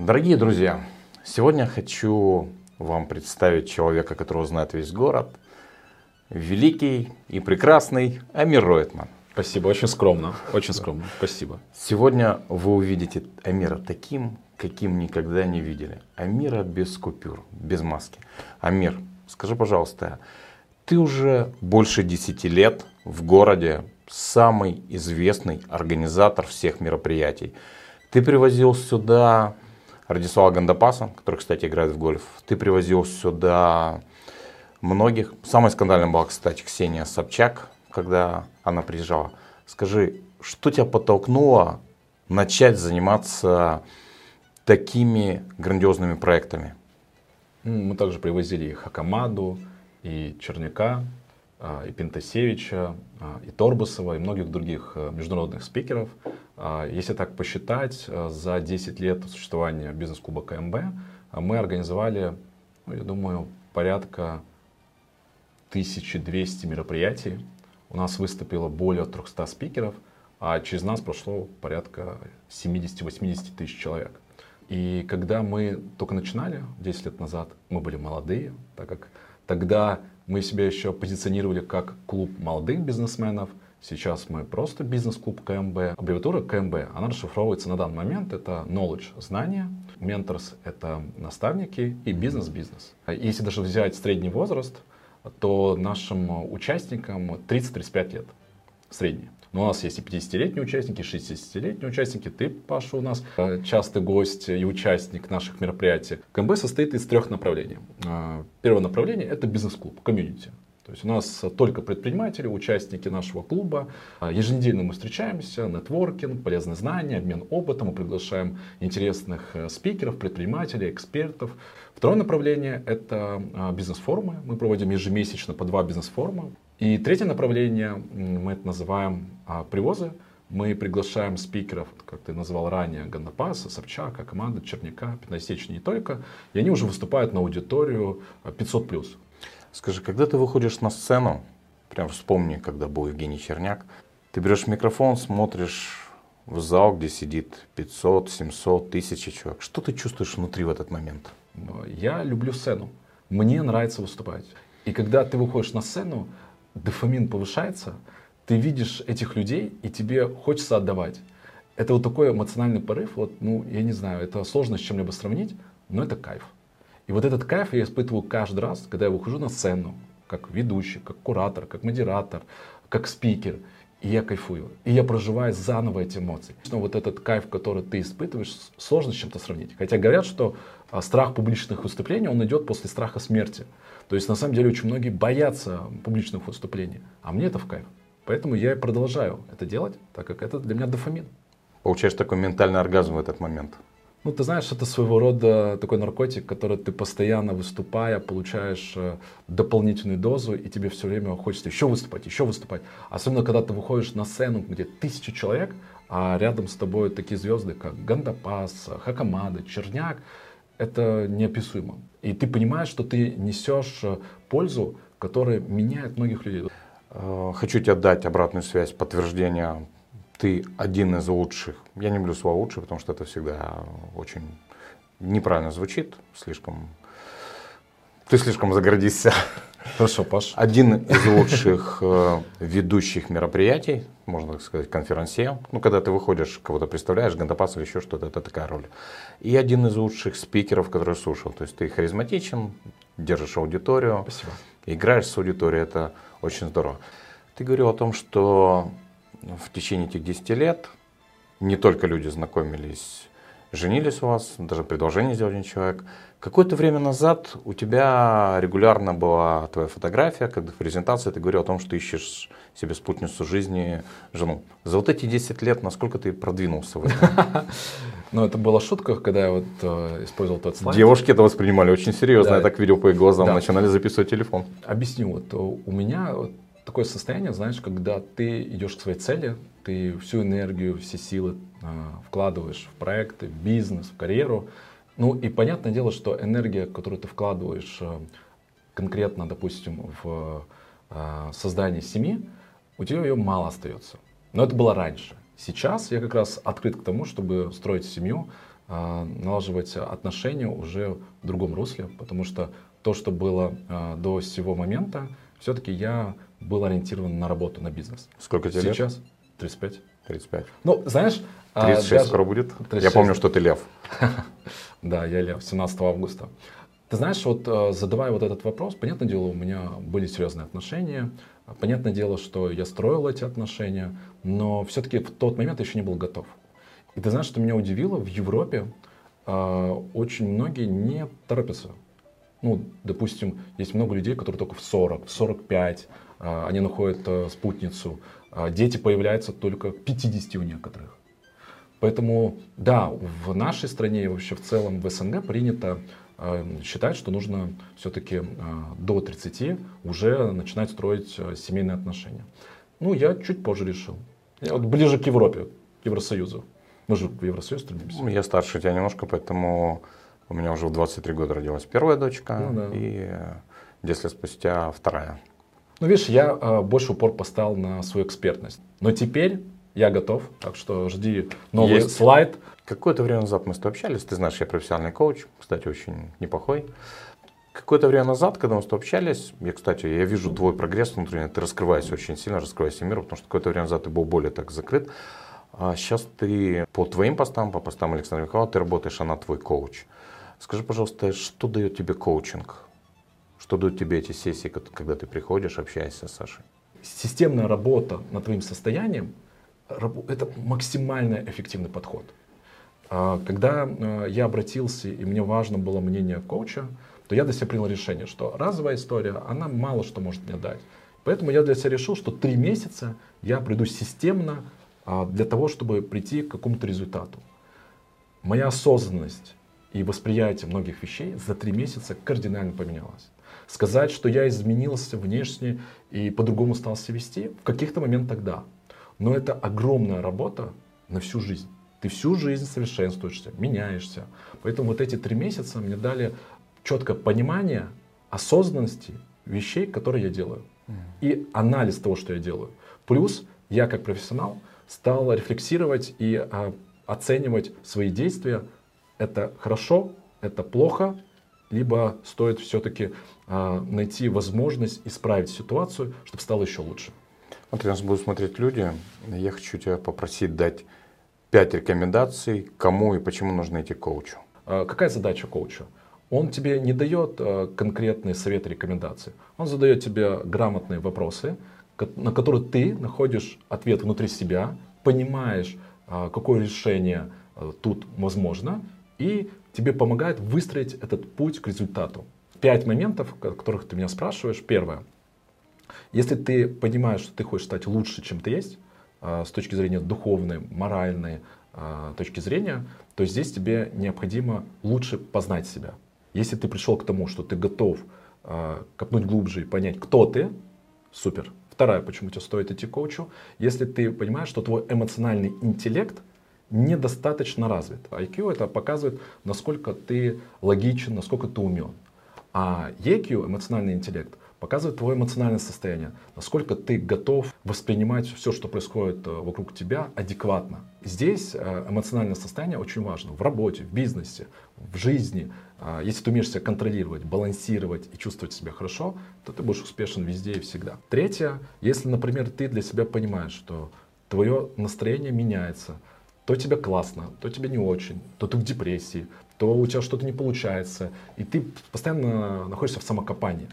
Дорогие друзья, сегодня хочу вам представить человека, которого знает весь город. Великий и прекрасный Амир Ройтман. Спасибо, очень скромно, очень скромно, спасибо. Сегодня вы увидите Амира таким, каким никогда не видели. Амира без купюр, без маски. Амир, скажи, пожалуйста, ты уже больше 10 лет в городе, самый известный организатор всех мероприятий. Ты привозил сюда Радислава Гандапаса, который, кстати, играет в гольф. Ты привозил сюда многих. Самой скандальной была, кстати, Ксения Собчак, когда она приезжала. Скажи, что тебя подтолкнуло начать заниматься такими грандиозными проектами? Мы также привозили и Хакамаду, и Черняка, а, и Пентасевича, а, и Торбусова, и многих других э, международных спикеров. А, если так посчитать, э, за 10 лет существования бизнес-клуба КМБ мы организовали, ну, я думаю, порядка 1200 мероприятий. У нас выступило более 300 спикеров, а через нас прошло порядка 70-80 тысяч человек. И когда мы только начинали 10 лет назад, мы были молодые, так как тогда мы себя еще позиционировали как клуб молодых бизнесменов. Сейчас мы просто бизнес-клуб КМБ. Аббревиатура КМБ, она расшифровывается на данный момент. Это knowledge, знания. Mentors — это наставники и бизнес-бизнес. Если даже взять средний возраст, то нашим участникам 30-35 лет. Средний. Но у нас есть и 50-летние участники, и 60-летние участники. Ты, Паша, у нас э, частый гость и участник наших мероприятий. КМБ состоит из трех направлений. Э, первое направление – это бизнес-клуб, комьюнити. То есть у нас только предприниматели, участники нашего клуба. Э, еженедельно мы встречаемся, нетворкинг, полезные знания, обмен опытом. Мы приглашаем интересных спикеров, предпринимателей, экспертов. Второе направление – это бизнес-форумы. Мы проводим ежемесячно по два бизнес-форума. И третье направление, мы это называем а, привозы. Мы приглашаем спикеров, как ты назвал ранее, Гандапаса, Собчака, команда Черняка, Пятнадцатичный не только. И они уже выступают на аудиторию 500+. Скажи, когда ты выходишь на сцену, прям вспомни, когда был Евгений Черняк, ты берешь микрофон, смотришь в зал, где сидит 500, 700, 1000 человек. Что ты чувствуешь внутри в этот момент? Я люблю сцену. Мне нравится выступать. И когда ты выходишь на сцену, дофамин повышается, ты видишь этих людей, и тебе хочется отдавать. Это вот такой эмоциональный порыв, вот, ну, я не знаю, это сложно с чем-либо сравнить, но это кайф. И вот этот кайф я испытываю каждый раз, когда я выхожу на сцену, как ведущий, как куратор, как модератор, как спикер. И я кайфую. И я проживаю заново эти эмоции. Но вот этот кайф, который ты испытываешь, сложно с чем-то сравнить. Хотя говорят, что а, страх публичных выступлений, он идет после страха смерти. То есть на самом деле очень многие боятся публичных выступлений. А мне это в кайф. Поэтому я и продолжаю это делать, так как это для меня дофамин. Получаешь такой ментальный оргазм в этот момент. Ну, ты знаешь, это своего рода такой наркотик, который ты постоянно выступая, получаешь э, дополнительную дозу, и тебе все время хочется еще выступать, еще выступать. Особенно, когда ты выходишь на сцену, где тысячи человек, а рядом с тобой такие звезды, как Гандапас, Хакамада, Черняк. Это неописуемо. И ты понимаешь, что ты несешь э, пользу, которая меняет многих людей. Э, хочу тебе дать обратную связь, подтверждение ты один из лучших. Я не люблю слово лучший, потому что это всегда очень неправильно звучит, слишком... Ты слишком загордишься. Хорошо, Паш. Один из лучших э, ведущих мероприятий, можно так сказать, конференция. Ну, когда ты выходишь, кого-то представляешь, Гандапас или еще что-то, это такая роль. И один из лучших спикеров, который слушал. То есть ты харизматичен, держишь аудиторию, Спасибо. играешь с аудиторией, это очень здорово. Ты говорил о том, что в течение этих 10 лет не только люди знакомились, женились у вас, даже предложение сделал один человек. Какое-то время назад у тебя регулярно была твоя фотография, когда в презентации ты говорил о том, что ищешь себе спутницу жизни, жену. За вот эти 10 лет насколько ты продвинулся в этом? Ну, это была шутка, когда я вот э, использовал тот слайд. Девушки это воспринимали очень серьезно, да. я так видел по их глазам, да. начинали записывать телефон. Объясню, вот у меня вот такое состояние, знаешь, когда ты идешь к своей цели, ты всю энергию, все силы э, вкладываешь в проекты, в бизнес, в карьеру. Ну и понятное дело, что энергия, которую ты вкладываешь э, конкретно, допустим, в э, создание семьи, у тебя ее мало остается. Но это было раньше. Сейчас я как раз открыт к тому, чтобы строить семью, а, налаживать отношения уже в другом русле, потому что то, что было а, до сего момента, все-таки я был ориентирован на работу, на бизнес. Сколько тебе Сейчас лет? 35. 35. Ну, знаешь... 36 даже... скоро будет? 36. Я помню, что ты лев. Да, я лев, 17 августа. Ты знаешь, вот задавая вот этот вопрос, понятное дело, у меня были серьезные отношения, понятное дело, что я строил эти отношения, но все-таки в тот момент я еще не был готов. И ты знаешь, что меня удивило, в Европе очень многие не торопятся ну, допустим, есть много людей, которые только в 40, в 45, а, они находят а, спутницу. А, дети появляются только к 50 у некоторых. Поэтому, да, в нашей стране и вообще в целом в СНГ принято считать, что нужно все-таки до 30 уже начинать строить семейные отношения. Ну, я чуть позже решил. Я вот ближе к Европе, к Евросоюзу. Мы же в Евросоюз стремимся. Я старше тебя немножко, поэтому у меня уже в 23 года родилась первая дочка, ну, да. и 10 лет спустя вторая. Ну, видишь, я э, больше упор поставил на свою экспертность. Но теперь я готов, так что жди новый Есть. слайд. Какое-то время назад мы с тобой общались, ты знаешь, я профессиональный коуч, кстати, очень неплохой. Какое-то время назад, когда мы с тобой общались, я, кстати, я вижу твой прогресс внутренний, ты раскрываешься очень сильно, раскрываешься миру, потому что какое-то время назад ты был более так закрыт. А сейчас ты по твоим постам, по постам Александра Михайлова, ты работаешь, она твой коуч. Скажи, пожалуйста, что дает тебе коучинг? Что дают тебе эти сессии, когда ты приходишь, общаешься с Сашей? Системная работа над твоим состоянием – это максимально эффективный подход. А, когда а, я обратился, и мне важно было мнение коуча, то я для себя принял решение, что разовая история, она мало что может мне дать. Поэтому я для себя решил, что три месяца я приду системно а, для того, чтобы прийти к какому-то результату. Моя осознанность и восприятие многих вещей за три месяца кардинально поменялось. Сказать, что я изменился внешне и по-другому стал себя вести, в каких-то моментах да. Но это огромная работа на всю жизнь. Ты всю жизнь совершенствуешься, меняешься. Поэтому вот эти три месяца мне дали четкое понимание осознанности вещей, которые я делаю. И анализ того, что я делаю. Плюс я как профессионал стал рефлексировать и а, оценивать свои действия это хорошо, это плохо, либо стоит все-таки а, найти возможность исправить ситуацию, чтобы стало еще лучше. Вот нас будут смотреть люди. Я хочу тебя попросить дать пять рекомендаций, кому и почему нужно идти к коучу. А, какая задача коуча? Он тебе не дает а, конкретные советы, рекомендации. Он задает тебе грамотные вопросы, на которые ты находишь ответ внутри себя, понимаешь, какое решение тут возможно, и тебе помогает выстроить этот путь к результату. Пять моментов, о которых ты меня спрашиваешь. Первое. Если ты понимаешь, что ты хочешь стать лучше, чем ты есть, а, с точки зрения духовной, моральной а, точки зрения, то здесь тебе необходимо лучше познать себя. Если ты пришел к тому, что ты готов а, копнуть глубже и понять, кто ты, супер. Второе, почему тебе стоит идти к коучу, если ты понимаешь, что твой эмоциональный интеллект недостаточно развит. IQ это показывает, насколько ты логичен, насколько ты умен. А EQ, эмоциональный интеллект, показывает твое эмоциональное состояние, насколько ты готов воспринимать все, что происходит э, вокруг тебя, адекватно. Здесь э, эмоциональное состояние очень важно в работе, в бизнесе, в жизни. А, если ты умеешь себя контролировать, балансировать и чувствовать себя хорошо, то ты будешь успешен везде и всегда. Третье, если, например, ты для себя понимаешь, что твое настроение меняется, то тебе классно, то тебе не очень, то ты в депрессии, то у тебя что-то не получается, и ты постоянно находишься в самокопании.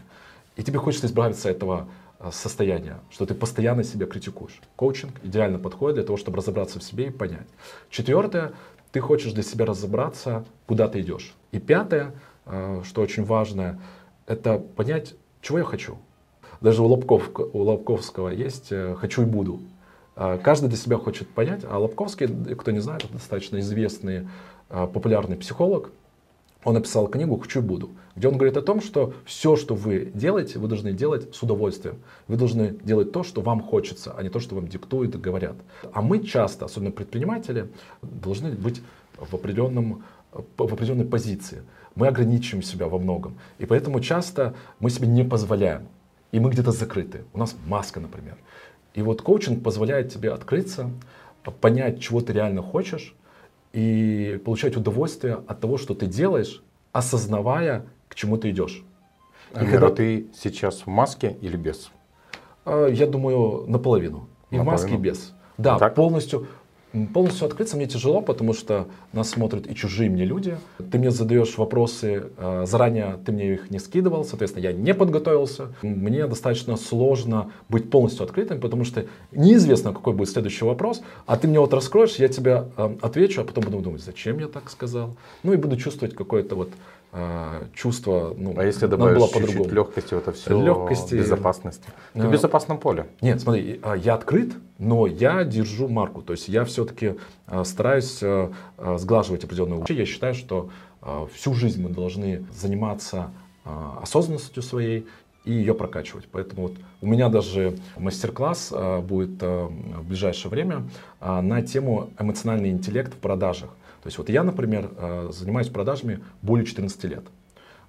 И тебе хочется избавиться от этого э, состояния, что ты постоянно себя критикуешь. Коучинг идеально подходит для того, чтобы разобраться в себе и понять. Четвертое, ты хочешь для себя разобраться, куда ты идешь. И пятое, э, что очень важно, это понять, чего я хочу. Даже у, Лобков, у Лобковского есть э, «хочу и буду». А, каждый для себя хочет понять, а Лобковский, кто не знает, достаточно известный а, популярный психолог, он написал книгу «Хочу буду», где он говорит о том, что все, что вы делаете, вы должны делать с удовольствием. Вы должны делать то, что вам хочется, а не то, что вам диктуют и говорят. А мы часто, особенно предприниматели, должны быть в, определенном, в определенной позиции. Мы ограничиваем себя во многом. И поэтому часто мы себе не позволяем. И мы где-то закрыты. У нас маска, например. И вот коучинг позволяет тебе открыться, понять, чего ты реально хочешь, и получать удовольствие от того, что ты делаешь, осознавая, к чему ты идешь. И когда ты сейчас в маске или без? А, я думаю, наполовину. И наполовину. в маске, и без. Да, так? полностью. Полностью открыться мне тяжело, потому что нас смотрят и чужие мне люди. Ты мне задаешь вопросы, а, заранее ты мне их не скидывал, соответственно, я не подготовился. Мне достаточно сложно быть полностью открытым, потому что неизвестно, какой будет следующий вопрос, а ты мне вот раскроешь, я тебе а, отвечу, а потом буду думать, зачем я так сказал. Ну и буду чувствовать какое-то вот чувство, ну, а если добавить чуть-чуть легкости в это все, легкости, безопасности, ты в безопасном поле. Нет, смотри, а, я открыт, но я держу марку, то есть я все-таки а, стараюсь сглаживать определенные вещи. Я считаю, что всю жизнь мы должны заниматься осознанностью своей и ее прокачивать. Поэтому вот у меня даже мастер-класс будет в ближайшее время на тему эмоциональный интеллект в продажах. То есть вот я, например, э, занимаюсь продажами более 14 лет.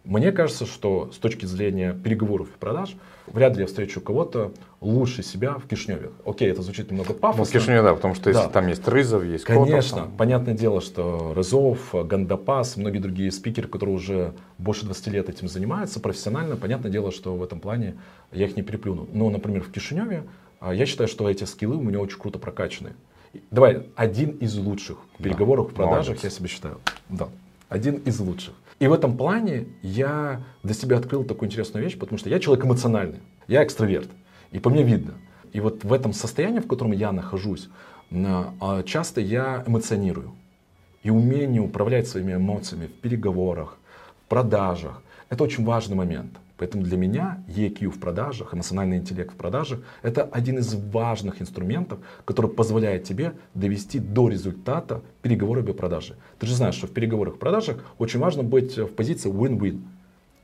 Мне кажется, что с точки зрения переговоров и продаж, вряд ли я встречу кого-то лучше себя в Кишневе. Окей, это звучит немного пафосно. Ну, в Кишневе, да, потому что если да. там есть Рызов, есть Конечно, Котов, там... понятное дело, что Рызов, Гандапас, многие другие спикеры, которые уже больше 20 лет этим занимаются профессионально, понятное дело, что в этом плане я их не переплюну. Но, например, в Кишиневе а, я считаю, что эти скиллы у меня очень круто прокачаны. Давай, один из лучших в переговорах, да. в продажах, Молодец. я себе считаю. Да, один из лучших. И в этом плане я для себя открыл такую интересную вещь, потому что я человек эмоциональный, я экстраверт, и по мне видно. И вот в этом состоянии, в котором я нахожусь, а, часто я эмоционирую. И умение управлять своими эмоциями в переговорах, в продажах, это очень важный момент – Поэтому для меня EQ в продажах, эмоциональный интеллект в продажах, это один из важных инструментов, который позволяет тебе довести до результата переговоры о продаже. Ты же знаешь, что в переговорах в продажах очень важно быть в позиции win-win.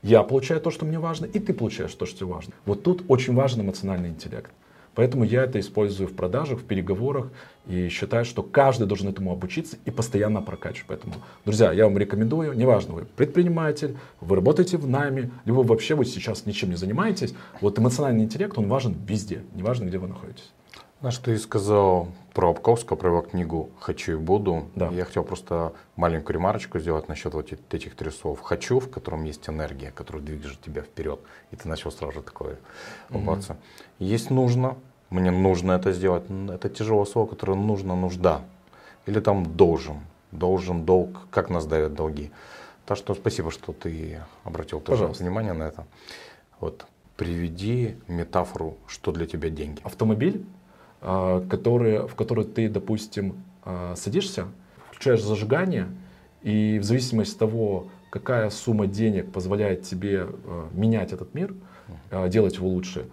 Я получаю то, что мне важно, и ты получаешь то, что тебе важно. Вот тут очень важен эмоциональный интеллект. Поэтому я это использую в продажах, в переговорах и считаю, что каждый должен этому обучиться и постоянно прокачивать. Поэтому, друзья, я вам рекомендую, неважно, вы предприниматель, вы работаете в найме, либо вообще вы сейчас ничем не занимаетесь, вот эмоциональный интеллект, он важен везде, неважно, где вы находитесь. Знаешь, ты сказал про Обковского, про его книгу «Хочу и буду». Да. Я хотел просто маленькую ремарочку сделать насчет вот этих трех слов. «Хочу», в котором есть энергия, которая движет тебя вперед. И ты начал сразу же такое улыбаться. Mm-hmm. Есть «нужно», мне нужно это сделать. Это тяжелое слово, которое нужно, нужда. Или там должен, должен, долг, как нас давят долги. Так что спасибо, что ты обратил тоже внимание на это. Вот приведи метафору, что для тебя деньги. Автомобиль а, которые, в который ты, допустим, а, садишься, включаешь зажигание, и в зависимости от того, какая сумма денег позволяет тебе а, менять этот мир, делать его лучше,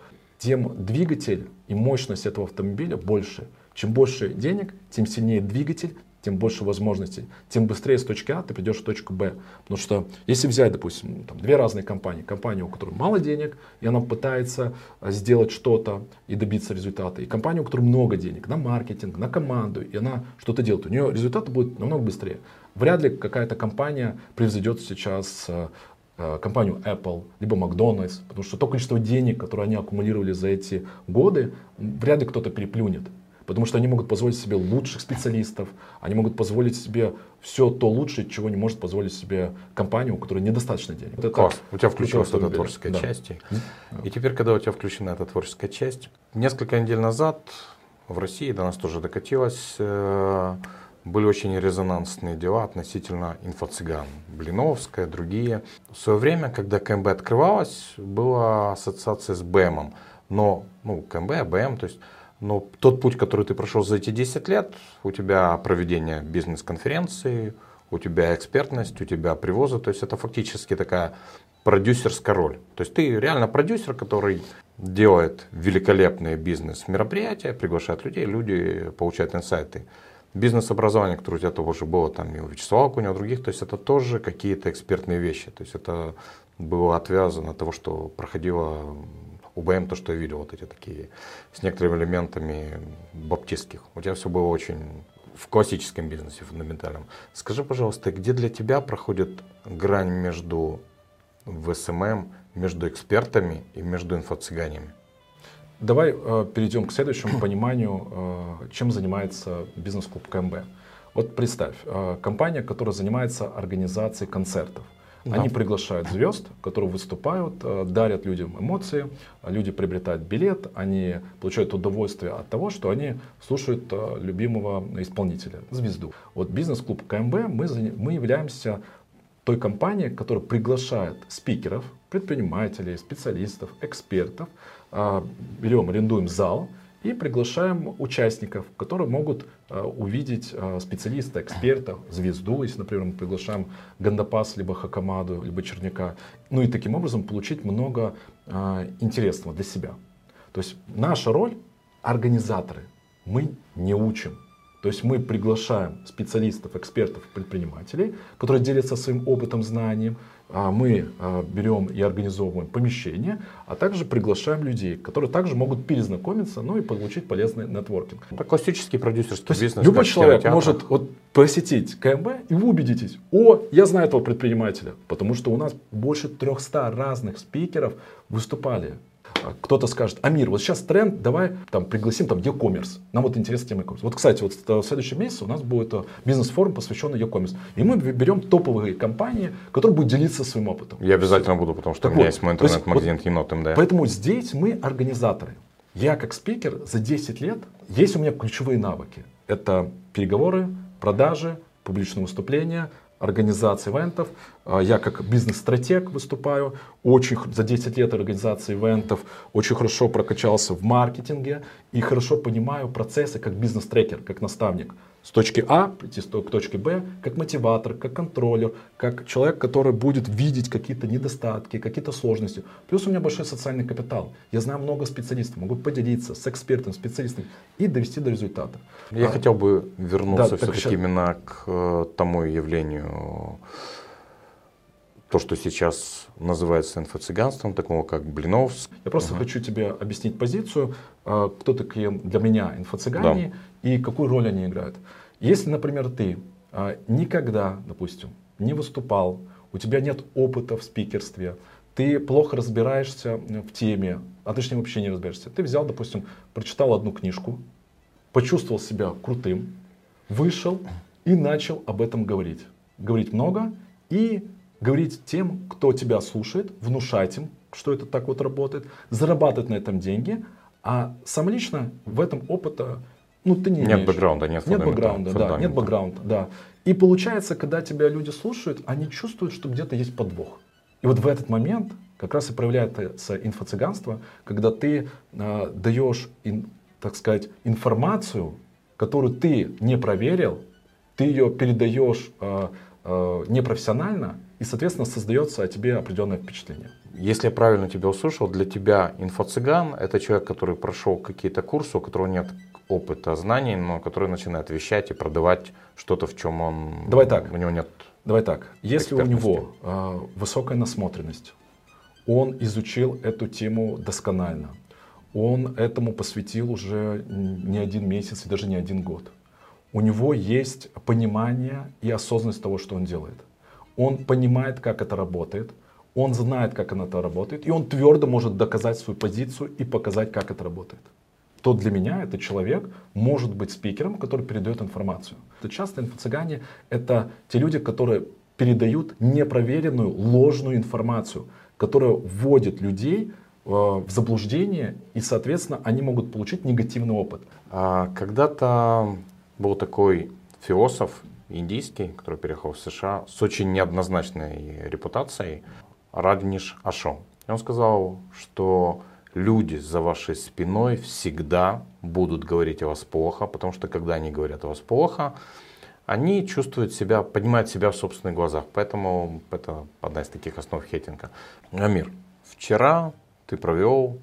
тем двигатель и мощность этого автомобиля больше. Чем больше денег, тем сильнее двигатель, тем больше возможностей, тем быстрее с точки А ты придешь в точку Б. Потому что если взять, допустим, там, две разные компании, компания, у которой мало денег, и она пытается а, сделать что-то и добиться результата, и компания, у которой много денег на маркетинг, на команду, и она что-то делает, у нее результаты будут намного быстрее. Вряд ли какая-то компания превзойдет сейчас а, компанию Apple, либо Макдональдс, потому что то количество денег, которое они аккумулировали за эти годы, вряд ли кто-то переплюнет. Потому что они могут позволить себе лучших специалистов, они могут позволить себе все то лучшее, чего не может позволить себе компания, у которой недостаточно денег. Вот Класс, у тебя включилась эта творческая да. часть. И теперь, когда у тебя включена эта творческая часть, несколько недель назад в России до нас тоже докатилось, э, были очень резонансные дела относительно инфо-цыган. Блиновская, другие. В свое время, когда КМБ открывалась, была ассоциация с БМом. Но, ну, КМБ, БМ, то есть но тот путь, который ты прошел за эти 10 лет, у тебя проведение бизнес-конференции, у тебя экспертность, у тебя привозы, то есть это фактически такая продюсерская роль. То есть ты реально продюсер, который делает великолепные бизнес-мероприятия, приглашает людей, люди получают инсайты. Бизнес-образование, которое у тебя тоже было там и у Вячеслава Куня, у других, то есть это тоже какие-то экспертные вещи. То есть это было отвязано от того, что проходило УБМ, то, что я видел, вот эти такие, с некоторыми элементами баптистских. У тебя все было очень в классическом бизнесе, фундаментальном. Скажи, пожалуйста, где для тебя проходит грань между в СММ, между экспертами и между инфо-цыганями? Давай э, перейдем к следующему пониманию, э, чем занимается бизнес-клуб КМБ. Вот представь, э, компания, которая занимается организацией концертов. Да. Они приглашают звезд, которые выступают, э, дарят людям эмоции, люди приобретают билет, они получают удовольствие от того, что они слушают э, любимого исполнителя, звезду. Вот бизнес-клуб КМБ, мы, мы являемся той компанией, которая приглашает спикеров, предпринимателей, специалистов, экспертов, берем, арендуем зал, и приглашаем участников, которые могут э, увидеть э, специалиста, эксперта, звезду, если, например, мы приглашаем Гандапас, либо Хакамаду, либо Черняка. Ну и таким образом получить много интересного для себя. То есть наша роль организаторы. Мы не учим. То есть мы приглашаем специалистов, экспертов, предпринимателей, которые делятся своим опытом, знанием, а, мы а, берем и организовываем помещение, а также приглашаем людей, которые также могут перезнакомиться, ну и получить полезный нетворкинг. Это классический продюсерский бизнес. Любой человек может вот посетить КМБ, и вы убедитесь, о, я знаю этого предпринимателя, потому что у нас больше 300 разных спикеров выступали кто-то скажет, Амир, вот сейчас тренд, давай там пригласим там e-commerce. Нам вот интересна тема e-commerce. Вот, кстати, вот в следующем месяце у нас будет э, бизнес-форум, посвященный e-commerce. И мы берем топовые компании, которые будут делиться своим опытом. Я обязательно буду, потому что так у меня вот, есть мой интернет-магазин вот, Енот МД. Поэтому здесь мы организаторы. Я как спикер за 10 лет, есть у меня ключевые навыки. Это переговоры, продажи, публичные выступления, организации ивентов. А, я как бизнес-стратег выступаю. Очень за 10 лет организации ивентов очень хорошо прокачался в маркетинге и хорошо понимаю процессы как бизнес-трекер, как наставник с точки А прийти к точке Б, как мотиватор, как контроллер, как человек, который будет видеть какие-то недостатки, какие-то сложности. Плюс у меня большой социальный капитал. Я знаю много специалистов, могу поделиться с экспертом, специалистом и довести до результата. Я а, хотел бы вернуться да, все-таки сейчас... именно к э, тому явлению, то, что сейчас называется инфо-цыганством, такого как Блиновск. Я просто угу. хочу тебе объяснить позицию, э, кто такие для меня инфо-цыгане да. и какую роль они играют. Если, например, ты э, никогда, допустим, не выступал, у тебя нет опыта в спикерстве, ты плохо разбираешься в теме, а точнее вообще не разбираешься. Ты взял, допустим, прочитал одну книжку, почувствовал себя крутым, вышел и начал об этом говорить. Говорить много и говорить тем, кто тебя слушает, внушать им, что это так вот работает, зарабатывать на этом деньги, а сам лично в этом опыта, ну ты не Нет имеешь. бэкграунда, нет Нет бэкграунда, да, нет бэкграунда, да. И получается, когда тебя люди слушают, они чувствуют, что где-то есть подвох. И вот в этот момент как раз и проявляется инфо-цыганство, когда ты э, даешь, ин, так сказать, информацию, которую ты не проверил, ты ее передаешь э, э, непрофессионально, и, соответственно, создается о тебе определенное впечатление. Если я правильно тебя услышал, для тебя инфо-цыган – это человек, который прошел какие-то курсы, у которого нет опыта, знаний, но который начинает вещать и продавать что-то, в чем он... Давай так. У него нет Давай так. Если у него э, высокая насмотренность, он изучил эту тему досконально, он этому посвятил уже не один месяц и даже не один год. У него есть понимание и осознанность того, что он делает – он понимает, как это работает, он знает, как это работает, и он твердо может доказать свою позицию и показать, как это работает. То для меня этот человек может быть спикером, который передает информацию. Это часто инфо-цыгане — это те люди, которые передают непроверенную, ложную информацию, которая вводит людей э, в заблуждение, и, соответственно, они могут получить негативный опыт. А когда-то был такой философ индийский, который переехал в США, с очень неоднозначной репутацией, Радниш Ашо. И он сказал, что люди за вашей спиной всегда будут говорить о вас плохо, потому что когда они говорят о вас плохо, они чувствуют себя, поднимают себя в собственных глазах. Поэтому это одна из таких основ хейтинга. Амир, вчера ты провел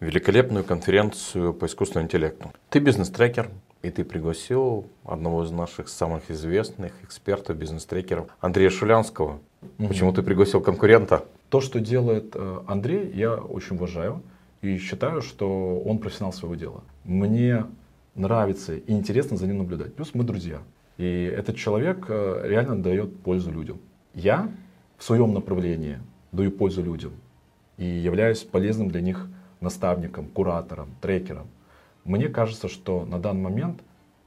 великолепную конференцию по искусственному интеллекту. Ты бизнес-трекер, и ты пригласил одного из наших самых известных экспертов, бизнес-трекеров Андрея Шулянского. Угу. Почему ты пригласил конкурента? То, что делает э, Андрей, я очень уважаю и считаю, что он профессионал своего дела. Мне нравится и интересно за ним наблюдать. Плюс мы друзья. И этот человек э, реально дает пользу людям. Я в своем направлении даю пользу людям и являюсь полезным для них наставником, куратором, трекером. Мне кажется, что на данный момент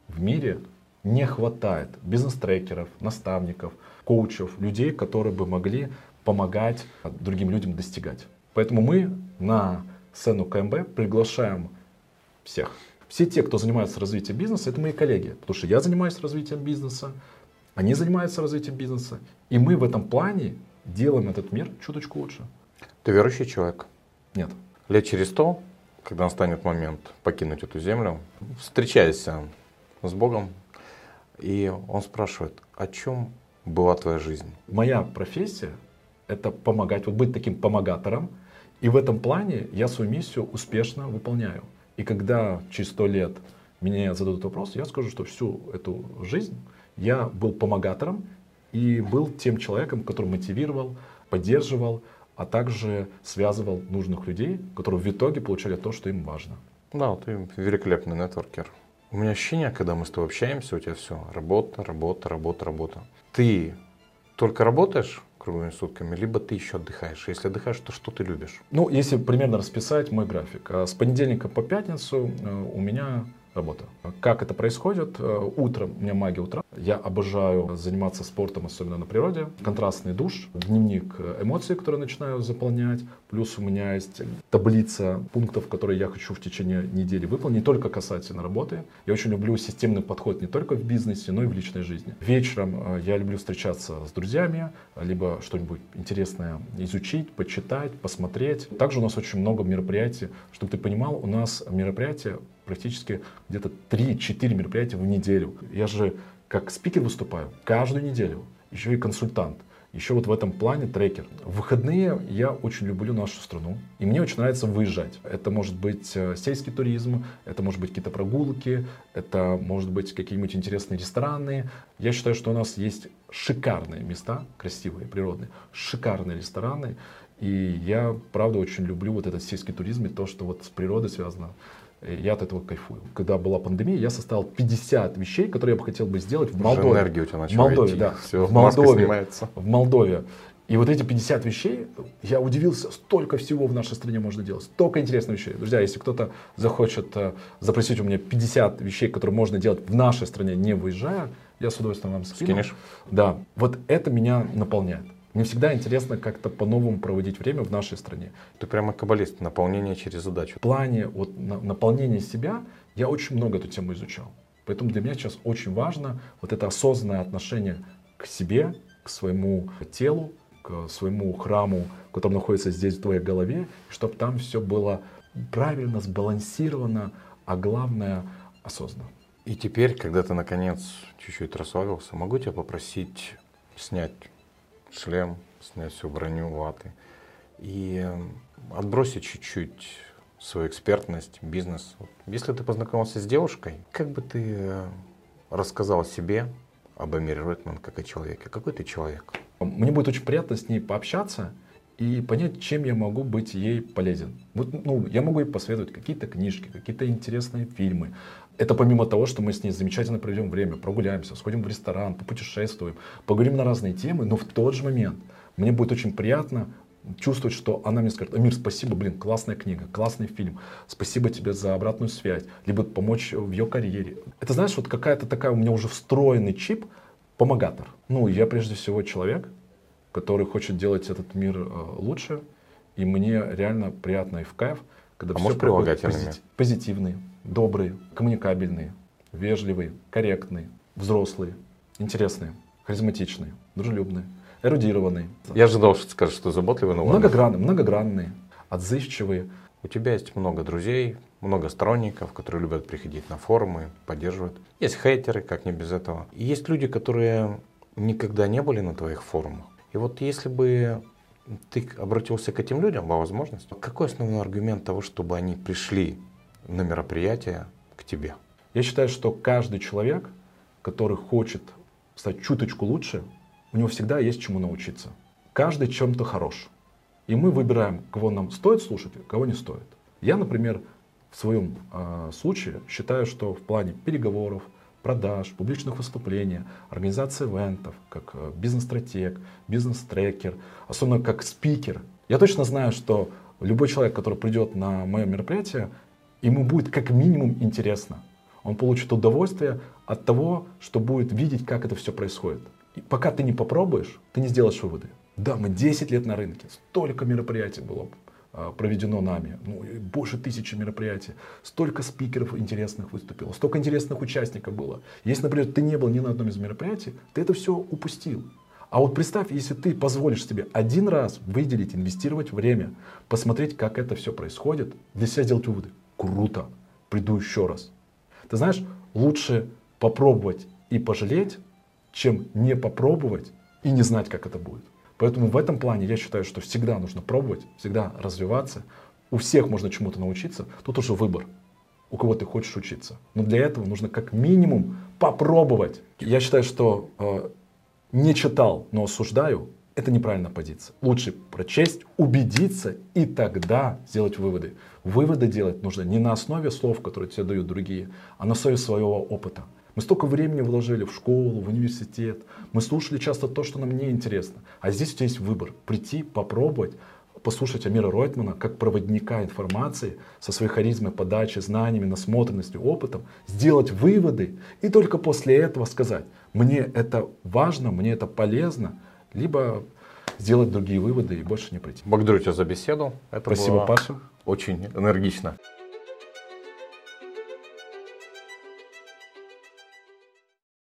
в мире не хватает бизнес-трекеров, наставников, коучев, людей, которые бы могли помогать другим людям достигать. Поэтому мы на сцену КМБ приглашаем всех. Все те, кто занимается развитием бизнеса, это мои коллеги. Потому что я занимаюсь развитием бизнеса, они занимаются развитием бизнеса. И мы в этом плане делаем этот мир чуточку лучше. Ты верующий человек? Нет. Лет через сто, когда настанет момент покинуть эту землю, встречаешься с Богом, и он спрашивает, о чем была твоя жизнь? Моя профессия — это помогать, вот быть таким помогатором. И в этом плане я свою миссию успешно выполняю. И когда через сто лет мне зададут вопрос, я скажу, что всю эту жизнь я был помогатором и был тем человеком, который мотивировал, поддерживал, а также связывал нужных людей, которые в итоге получали то, что им важно. Да, ты великолепный нетворкер. У меня ощущение, когда мы с тобой общаемся, у тебя все работа, работа, работа, работа. Ты только работаешь круглыми сутками, либо ты еще отдыхаешь. Если отдыхаешь, то что ты любишь? Ну, если примерно расписать мой график. А с понедельника по пятницу э, у меня работа. Как это происходит? Э, утром, у меня магия утра. Я обожаю заниматься спортом, особенно на природе. Контрастный душ, дневник эмоций, которые начинаю заполнять. Плюс у меня есть таблица пунктов, которые я хочу в течение недели выполнить, не только касательно работы. Я очень люблю системный подход не только в бизнесе, но и в личной жизни. Вечером э, я люблю встречаться с друзьями, либо что-нибудь интересное изучить, почитать, посмотреть. Также у нас очень много мероприятий. Чтобы ты понимал, у нас мероприятия практически где-то 3-4 мероприятия в неделю. Я же как спикер выступаю каждую неделю, еще и консультант. Еще вот в этом плане трекер. В выходные я очень люблю нашу страну. И мне очень нравится выезжать. Это может быть э, сельский туризм, это может быть какие-то прогулки, это может быть какие-нибудь интересные рестораны. Я считаю, что у нас есть шикарные места, красивые, природные, шикарные рестораны. И я, правда, очень люблю вот этот сельский туризм и то, что вот с природой связано я от этого кайфую. Когда была пандемия, я составил 50 вещей, которые я бы хотел бы сделать в Молдове. Уже энергия у тебя начала в Молдове, идти. да. Все, в Молдове, снимается. в Молдове. И вот эти 50 вещей, я удивился, столько всего в нашей стране можно делать, столько интересных вещей. Друзья, если кто-то захочет э, запросить у меня 50 вещей, которые можно делать в нашей стране, не выезжая, я с удовольствием вам скину. Скинешь? Да. Вот это меня наполняет. Мне всегда интересно как-то по-новому проводить время в нашей стране. Ты прямо каббалист, наполнение через задачу. В плане вот, на, наполнения себя я очень много эту тему изучал. Поэтому для меня сейчас очень важно вот это осознанное отношение к себе, к своему телу, к своему храму, который находится здесь в твоей голове, чтобы там все было правильно, сбалансировано, а главное осознанно. И теперь, когда ты наконец чуть-чуть расслабился, могу тебя попросить снять шлем, снять всю броню, ваты и отбросить чуть-чуть свою экспертность, бизнес. Если ты познакомился с девушкой, как бы ты э, рассказал себе, об Амире Ротман, как о человеке? Какой ты человек? Мне будет очень приятно с ней пообщаться и понять, чем я могу быть ей полезен. Вот, ну, я могу ей посоветовать какие-то книжки, какие-то интересные фильмы, это помимо того, что мы с ней замечательно проведем время, прогуляемся, сходим в ресторан, попутешествуем, поговорим на разные темы, но в тот же момент мне будет очень приятно чувствовать, что она мне скажет, Амир, спасибо, блин, классная книга, классный фильм, спасибо тебе за обратную связь, либо помочь в ее карьере. Это, знаешь, вот какая-то такая у меня уже встроенный чип, помогатор. Ну, я прежде всего человек, который хочет делать этот мир э, лучше, и мне реально приятно и в кайф, когда а все проходит позитив, позитивный, добрые, коммуникабельные, вежливые, корректные, взрослые, интересные, харизматичные, дружелюбные, эрудированные. Я ожидал, что ты скажешь, что заботливые, но Многогранные, многогранные, отзывчивые. У тебя есть много друзей, много сторонников, которые любят приходить на форумы, поддерживают. Есть хейтеры, как не без этого. И есть люди, которые никогда не были на твоих форумах. И вот если бы ты обратился к этим людям, по возможности, какой основной аргумент того, чтобы они пришли на мероприятие к тебе? Я считаю, что каждый человек, который хочет стать чуточку лучше, у него всегда есть чему научиться. Каждый чем-то хорош. И мы выбираем, кого нам стоит слушать, а кого не стоит. Я, например, в своем э, случае считаю, что в плане переговоров, продаж, публичных выступлений, организации ивентов, как э, бизнес-стратег, бизнес-трекер, особенно как спикер, я точно знаю, что любой человек, который придет на мое мероприятие, ему будет как минимум интересно. Он получит удовольствие от того, что будет видеть, как это все происходит. И пока ты не попробуешь, ты не сделаешь выводы. Да, мы 10 лет на рынке, столько мероприятий было а, проведено нами, ну, больше тысячи мероприятий, столько спикеров интересных выступило, столько интересных участников было. Если, например, ты не был ни на одном из мероприятий, ты это все упустил. А вот представь, если ты позволишь себе один раз выделить, инвестировать время, посмотреть, как это все происходит, для себя сделать выводы. Круто, приду еще раз. Ты знаешь, лучше попробовать и пожалеть, чем не попробовать и не знать, как это будет. Поэтому в этом плане я считаю, что всегда нужно пробовать, всегда развиваться. У всех можно чему-то научиться. Тут уже выбор, у кого ты хочешь учиться. Но для этого нужно как минимум попробовать. Я считаю, что э, не читал, но осуждаю, это неправильная позиция. Лучше прочесть, убедиться и тогда сделать выводы. Выводы делать нужно не на основе слов, которые тебе дают другие, а на основе своего опыта. Мы столько времени вложили в школу, в университет. Мы слушали часто то, что нам не интересно. А здесь у тебя есть выбор. Прийти, попробовать, послушать Амира Ройтмана как проводника информации со своей харизмой, подачей, знаниями, насмотренностью, опытом, сделать выводы и только после этого сказать, мне это важно, мне это полезно, либо сделать другие выводы и больше не прийти. Благодарю тебя за беседу. Это Спасибо, Паша. Очень энергично.